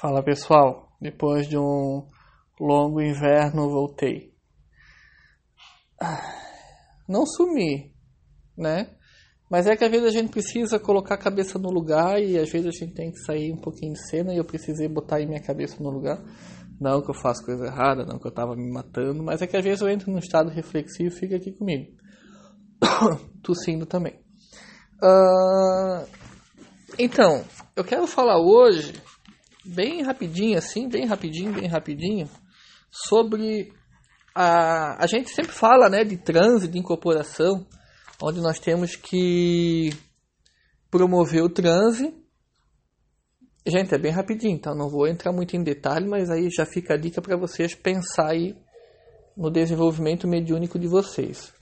Fala pessoal, depois de um longo inverno voltei. Não sumi, né? Mas é que às vezes a gente precisa colocar a cabeça no lugar e às vezes a gente tem que sair um pouquinho de cena e eu precisei botar aí minha cabeça no lugar. Não que eu faça coisa errada, não que eu tava me matando, mas é que às vezes eu entro num estado reflexivo e fica aqui comigo. Tossindo também. Uh... Então, eu quero falar hoje bem rapidinho, assim, bem rapidinho, bem rapidinho, sobre a. A gente sempre fala né, de transe, de incorporação, onde nós temos que promover o transe. Gente, é bem rapidinho, então não vou entrar muito em detalhe, mas aí já fica a dica para vocês pensar aí no desenvolvimento mediúnico de vocês.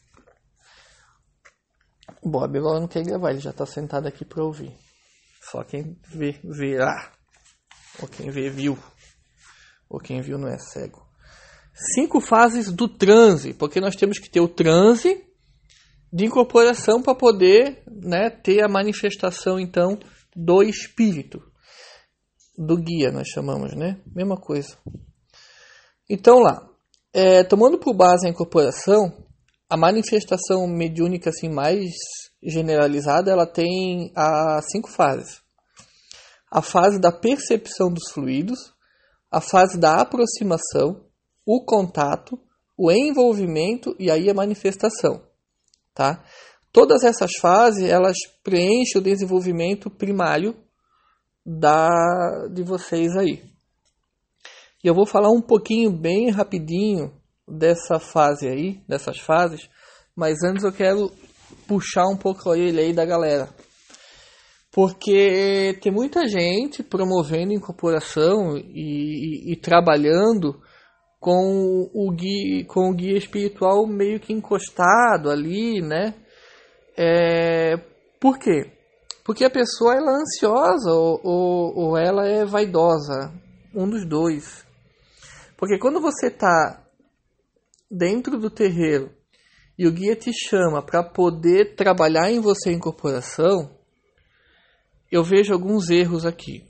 Bob agora não quer gravar, ele já está sentado aqui para ouvir. Só quem vê, verá. Ou quem vê, viu. Ou quem viu não é cego. Cinco fases do transe, porque nós temos que ter o transe de incorporação para poder né, ter a manifestação então do espírito. Do guia, nós chamamos, né? Mesma coisa. Então lá, é, tomando por base a incorporação, a manifestação mediúnica assim mais generalizada, ela tem as cinco fases a fase da percepção dos fluidos, a fase da aproximação, o contato, o envolvimento e aí a manifestação, tá? Todas essas fases, elas preenchem o desenvolvimento primário da de vocês aí. E eu vou falar um pouquinho bem rapidinho dessa fase aí, dessas fases, mas antes eu quero puxar um pouco ele aí da galera, porque tem muita gente promovendo incorporação e, e, e trabalhando com o, guia, com o guia espiritual meio que encostado ali, né? É, por quê? Porque a pessoa ela é ansiosa ou, ou, ou ela é vaidosa, um dos dois. Porque quando você está dentro do terreiro e o guia te chama para poder trabalhar em você a incorporação, eu vejo alguns erros aqui.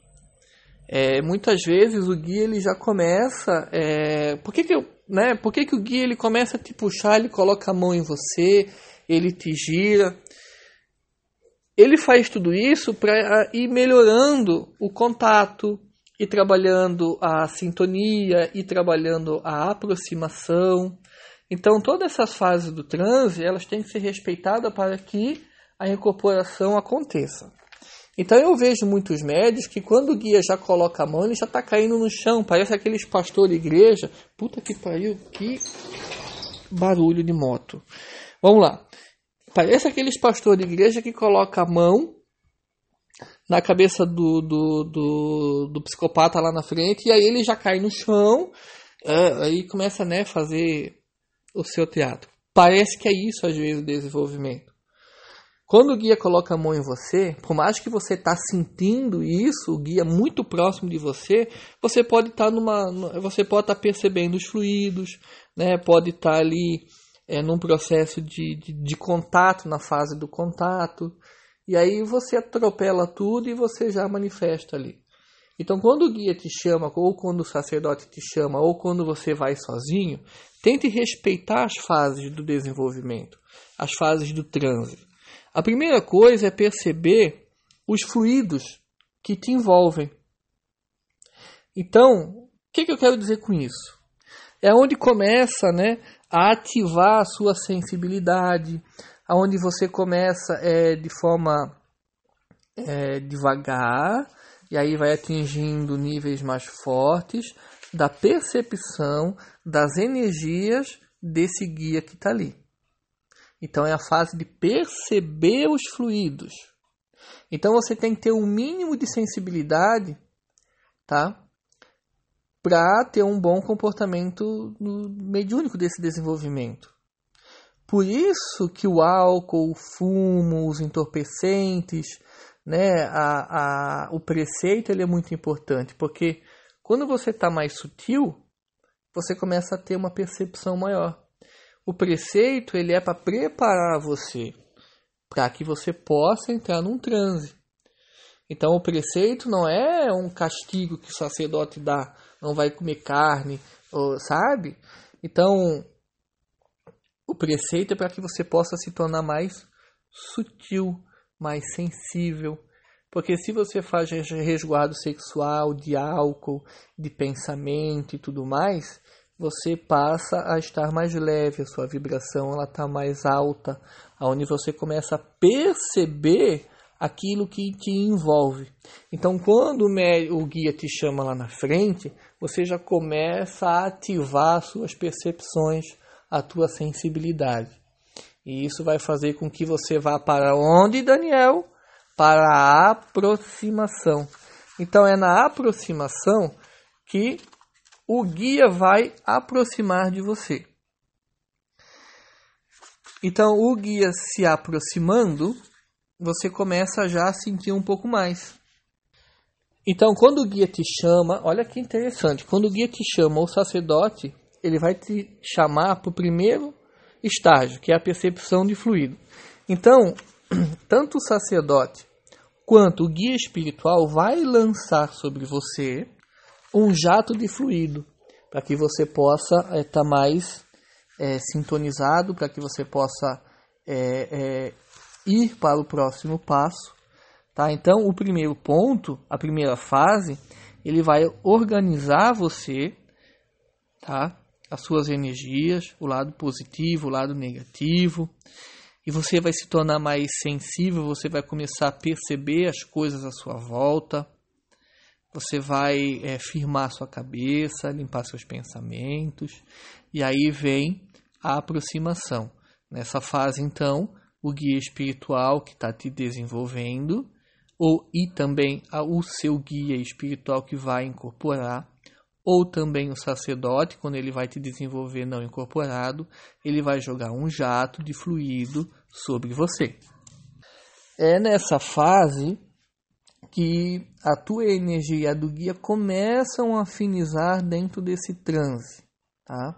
É, muitas vezes o guia ele já começa. É, por que, que, eu, né, por que, que o guia ele começa a te puxar, ele coloca a mão em você, ele te gira? Ele faz tudo isso para ir melhorando o contato, e trabalhando a sintonia, e trabalhando a aproximação. Então, todas essas fases do transe elas têm que ser respeitadas para que a incorporação aconteça. Então eu vejo muitos médios que quando o guia já coloca a mão, ele já está caindo no chão. Parece aqueles pastores de igreja. Puta que pariu, que barulho de moto. Vamos lá. Parece aqueles pastores de igreja que coloca a mão na cabeça do, do, do, do psicopata lá na frente e aí ele já cai no chão. Uh, aí começa né, fazer o seu teatro. Parece que é isso às vezes o desenvolvimento. Quando o guia coloca a mão em você, por mais que você está sentindo isso, o guia muito próximo de você, você pode estar tá numa, você pode estar tá percebendo os fluidos, né? Pode estar tá ali é, num processo de, de, de contato, na fase do contato, e aí você atropela tudo e você já manifesta ali. Então, quando o guia te chama, ou quando o sacerdote te chama, ou quando você vai sozinho, tente respeitar as fases do desenvolvimento, as fases do trânsito. A primeira coisa é perceber os fluidos que te envolvem. Então, o que, que eu quero dizer com isso? É onde começa né, a ativar a sua sensibilidade, aonde você começa é, de forma é, devagar e aí vai atingindo níveis mais fortes da percepção das energias desse guia que está ali. Então é a fase de perceber os fluidos. Então você tem que ter um mínimo de sensibilidade, tá? Para ter um bom comportamento mediúnico desse desenvolvimento. Por isso que o álcool, o fumo, os entorpecentes, né, a, a, o preceito ele é muito importante, porque quando você está mais sutil, você começa a ter uma percepção maior. O preceito ele é para preparar você para que você possa entrar num transe. Então o preceito não é um castigo que o sacerdote dá, não vai comer carne, sabe? Então o preceito é para que você possa se tornar mais sutil, mais sensível. Porque se você faz resguardo sexual, de álcool, de pensamento e tudo mais, você passa a estar mais leve, a sua vibração ela está mais alta, aonde você começa a perceber aquilo que te envolve. Então, quando o guia te chama lá na frente, você já começa a ativar as suas percepções, a tua sensibilidade. E isso vai fazer com que você vá para onde, Daniel? Para a aproximação. Então, é na aproximação que o guia vai aproximar de você. Então, o guia se aproximando, você começa já a sentir um pouco mais. Então, quando o guia te chama, olha que interessante, quando o guia te chama, o sacerdote, ele vai te chamar para o primeiro estágio, que é a percepção de fluido. Então, tanto o sacerdote quanto o guia espiritual vai lançar sobre você um jato de fluido, para que você possa estar é, tá mais é, sintonizado, para que você possa é, ir para o próximo passo. Tá? Então, o primeiro ponto, a primeira fase, ele vai organizar você, tá? as suas energias, o lado positivo, o lado negativo, e você vai se tornar mais sensível, você vai começar a perceber as coisas à sua volta, você vai é, firmar sua cabeça, limpar seus pensamentos, e aí vem a aproximação. Nessa fase, então, o guia espiritual que está te desenvolvendo, ou e também o seu guia espiritual que vai incorporar, ou também o sacerdote, quando ele vai te desenvolver não incorporado, ele vai jogar um jato de fluido sobre você. É nessa fase que a tua energia e a do guia começam a afinizar dentro desse transe, tá?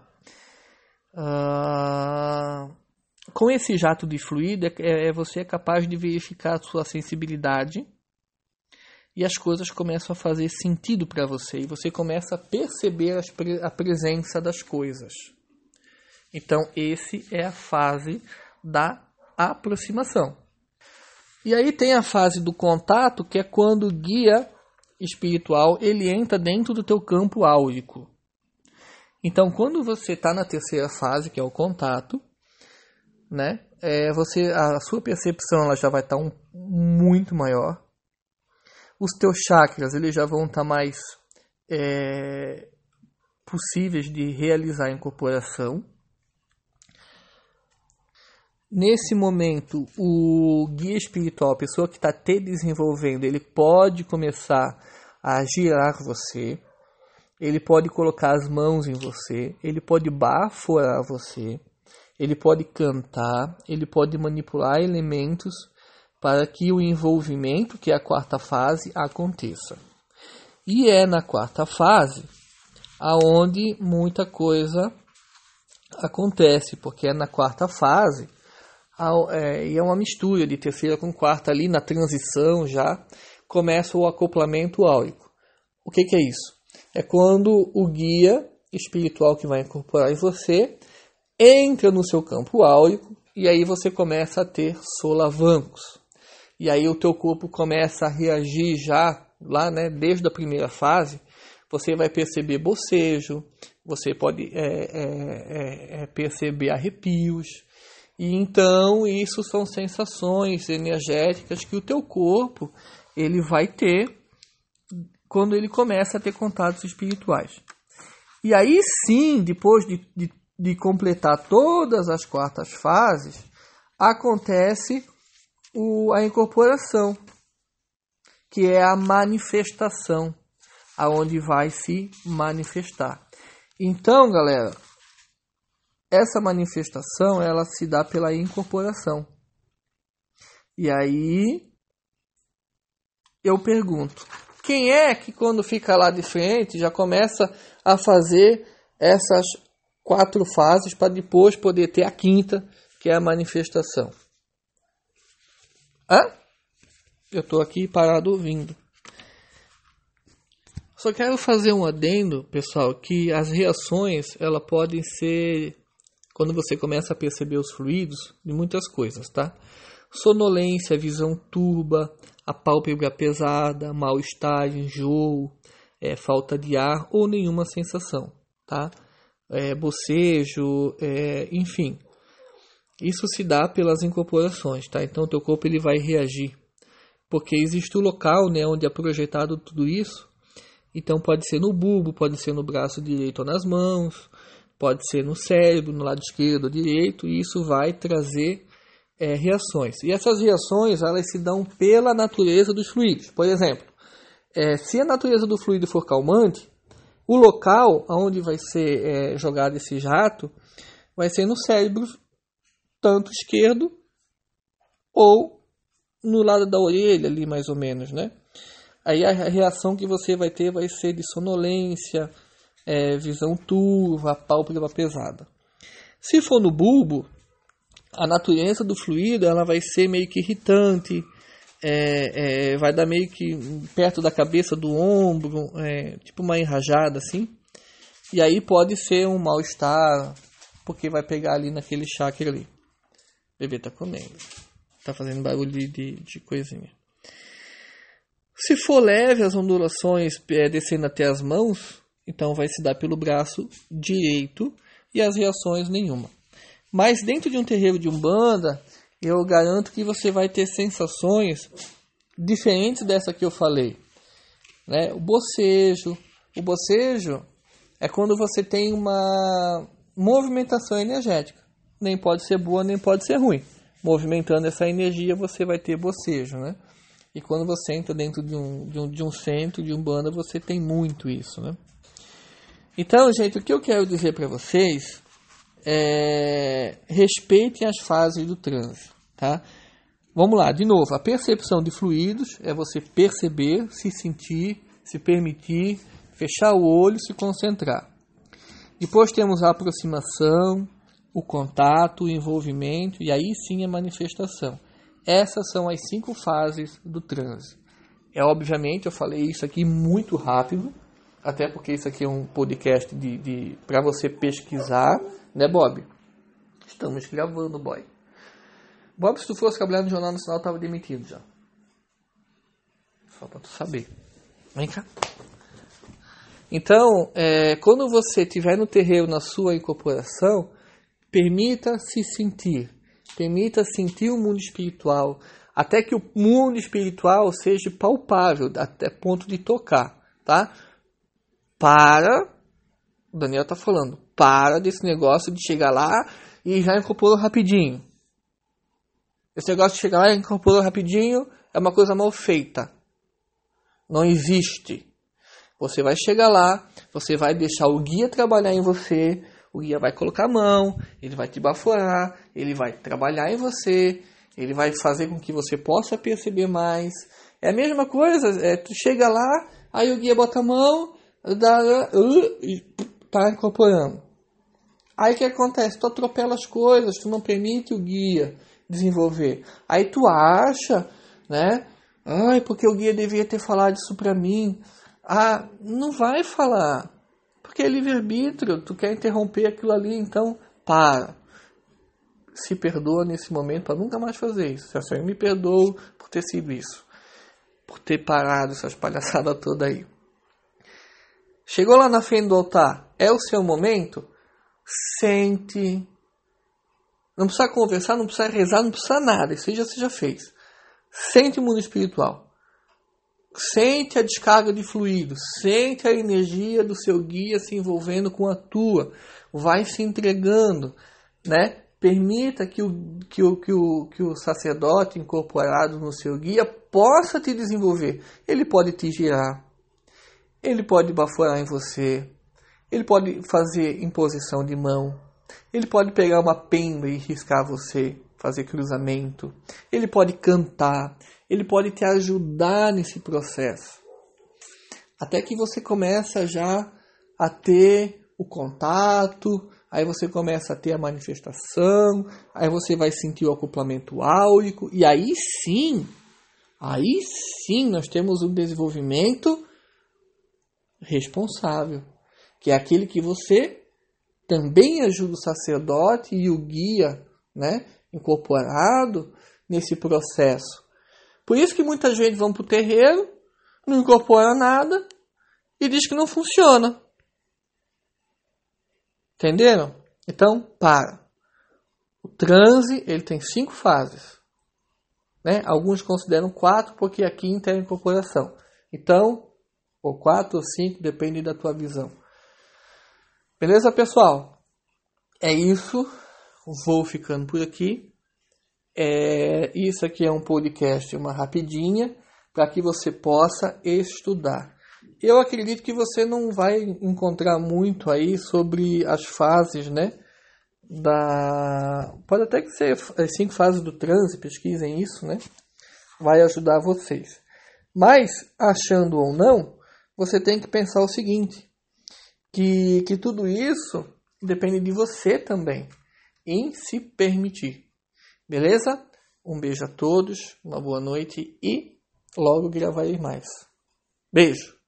Uh, com esse jato de fluido, é, é, você é capaz de verificar a sua sensibilidade e as coisas começam a fazer sentido para você e você começa a perceber a presença das coisas. Então, esse é a fase da aproximação. E aí tem a fase do contato, que é quando o guia espiritual ele entra dentro do teu campo áurico. Então, quando você está na terceira fase, que é o contato, né, é, você a sua percepção ela já vai estar tá um, muito maior. Os teus chakras eles já vão estar tá mais é, possíveis de realizar a incorporação. Nesse momento, o guia espiritual, a pessoa que está te desenvolvendo, ele pode começar a girar você, ele pode colocar as mãos em você, ele pode baforar você, ele pode cantar, ele pode manipular elementos para que o envolvimento, que é a quarta fase, aconteça. E é na quarta fase aonde muita coisa acontece, porque é na quarta fase é, e é uma mistura de terceira com quarta ali na transição já começa o acoplamento áurico. O que, que é isso? É quando o guia espiritual que vai incorporar em você entra no seu campo áurico e aí você começa a ter solavancos. E aí o teu corpo começa a reagir já lá, né, desde a primeira fase, você vai perceber bocejo, você pode é, é, é, é perceber arrepios, e então isso são sensações energéticas que o teu corpo ele vai ter quando ele começa a ter contatos espirituais. E aí sim, depois de, de, de completar todas as quartas fases, acontece o, a incorporação, que é a manifestação, aonde vai se manifestar. Então, galera, essa manifestação ela se dá pela incorporação. E aí eu pergunto: quem é que quando fica lá de frente já começa a fazer essas quatro fases para depois poder ter a quinta, que é a manifestação? Hã? Eu estou aqui parado ouvindo. Só quero fazer um adendo, pessoal, que as reações ela podem ser quando você começa a perceber os fluidos de muitas coisas, tá? Sonolência, visão turba, a pálpebra pesada, mal-estar, enjoo, é, falta de ar ou nenhuma sensação, tá? É, bocejo, é, enfim. Isso se dá pelas incorporações, tá? Então o teu corpo ele vai reagir, porque existe o local, né, onde é projetado tudo isso. Então pode ser no bulbo, pode ser no braço direito ou nas mãos, pode ser no cérebro, no lado esquerdo ou direito, e isso vai trazer é, reações. E essas reações elas se dão pela natureza dos fluidos. Por exemplo, é, se a natureza do fluido for calmante, o local onde vai ser é, jogado esse jato vai ser no cérebro, tanto esquerdo ou no lado da orelha, ali mais ou menos, né? Aí a reação que você vai ter vai ser de sonolência, é, visão turva, pálpebra pesada. Se for no bulbo, a natureza do fluido ela vai ser meio que irritante, é, é, vai dar meio que perto da cabeça do ombro, é, tipo uma enrajada assim. E aí pode ser um mal-estar, porque vai pegar ali naquele chakra ali. O bebê tá comendo, tá fazendo barulho de, de, de coisinha. Se for leve as ondulações é, descendo até as mãos, então vai se dar pelo braço direito e as reações nenhuma. Mas dentro de um terreiro de umbanda, eu garanto que você vai ter sensações diferentes dessa que eu falei. Né? O bocejo, o bocejo é quando você tem uma movimentação energética. Nem pode ser boa, nem pode ser ruim. Movimentando essa energia, você vai ter bocejo, né? E quando você entra dentro de um, de um, de um centro, de um banda, você tem muito isso, né? Então, gente, o que eu quero dizer para vocês é, respeitem as fases do trânsito, tá? Vamos lá, de novo, a percepção de fluidos é você perceber, se sentir, se permitir, fechar o olho, se concentrar. Depois temos a aproximação, o contato, o envolvimento e aí sim a manifestação. Essas são as cinco fases do transe. É obviamente, eu falei isso aqui muito rápido, até porque isso aqui é um podcast de, de para você pesquisar né, Bob? Estamos gravando, boy. Bob, se tu fosse trabalhar no Jornal Nacional, tava demitido já. Só pra tu saber. Vem cá. Então, é, quando você estiver no terreiro na sua incorporação, permita se sentir. Permita sentir o mundo espiritual. Até que o mundo espiritual seja palpável, até ponto de tocar. Tá? Para o Daniel tá falando, para desse negócio de chegar lá e já incorporou rapidinho. Esse negócio de chegar lá e incorporou rapidinho é uma coisa mal feita. Não existe. Você vai chegar lá, você vai deixar o guia trabalhar em você, o guia vai colocar a mão, ele vai te baforar, ele vai trabalhar em você, ele vai fazer com que você possa perceber mais. É a mesma coisa, é, tu chega lá, aí o guia bota a mão, tá incorporando. Aí o que acontece? Tu atropela as coisas, tu não permite o guia desenvolver. Aí tu acha, né? Ai, porque o guia devia ter falado isso pra mim. Ah, não vai falar. Porque é livre-arbítrio, tu quer interromper aquilo ali, então para. Se perdoa nesse momento para nunca mais fazer isso. Eu me perdoo por ter sido isso. Por ter parado essas palhaçadas toda aí. Chegou lá na frente do altar, é o seu momento? Sente. Não precisa conversar, não precisa rezar, não precisa nada. Isso já você já fez. Sente o mundo espiritual. Sente a descarga de fluido. Sente a energia do seu guia se envolvendo com a tua. Vai se entregando. Né? Permita que o, que, o, que, o, que o sacerdote incorporado no seu guia possa te desenvolver. Ele pode te girar ele pode baforar em você. Ele pode fazer imposição de mão. Ele pode pegar uma pena e riscar você, fazer cruzamento. Ele pode cantar. Ele pode te ajudar nesse processo. Até que você começa já a ter o contato, aí você começa a ter a manifestação, aí você vai sentir o acoplamento áurico, e aí sim Aí sim nós temos um desenvolvimento responsável, que é aquele que você também ajuda o sacerdote e o guia, né, incorporado nesse processo. Por isso que muita gente vão para o terreiro, não incorpora nada e diz que não funciona. Entenderam? Então, para. O transe ele tem cinco fases. Né? Alguns consideram quatro porque a quinta é a incorporação. Então, ou quatro ou cinco, depende da tua visão. Beleza, pessoal? É isso. Vou ficando por aqui. É, isso aqui é um podcast, uma rapidinha, para que você possa estudar. Eu acredito que você não vai encontrar muito aí sobre as fases, né? Da... Pode até que ser as cinco fases do transe, pesquisem isso, né? Vai ajudar vocês. Mas, achando ou não, você tem que pensar o seguinte: que, que tudo isso depende de você também, em se permitir. Beleza? Um beijo a todos, uma boa noite e logo gravarei mais. Beijo!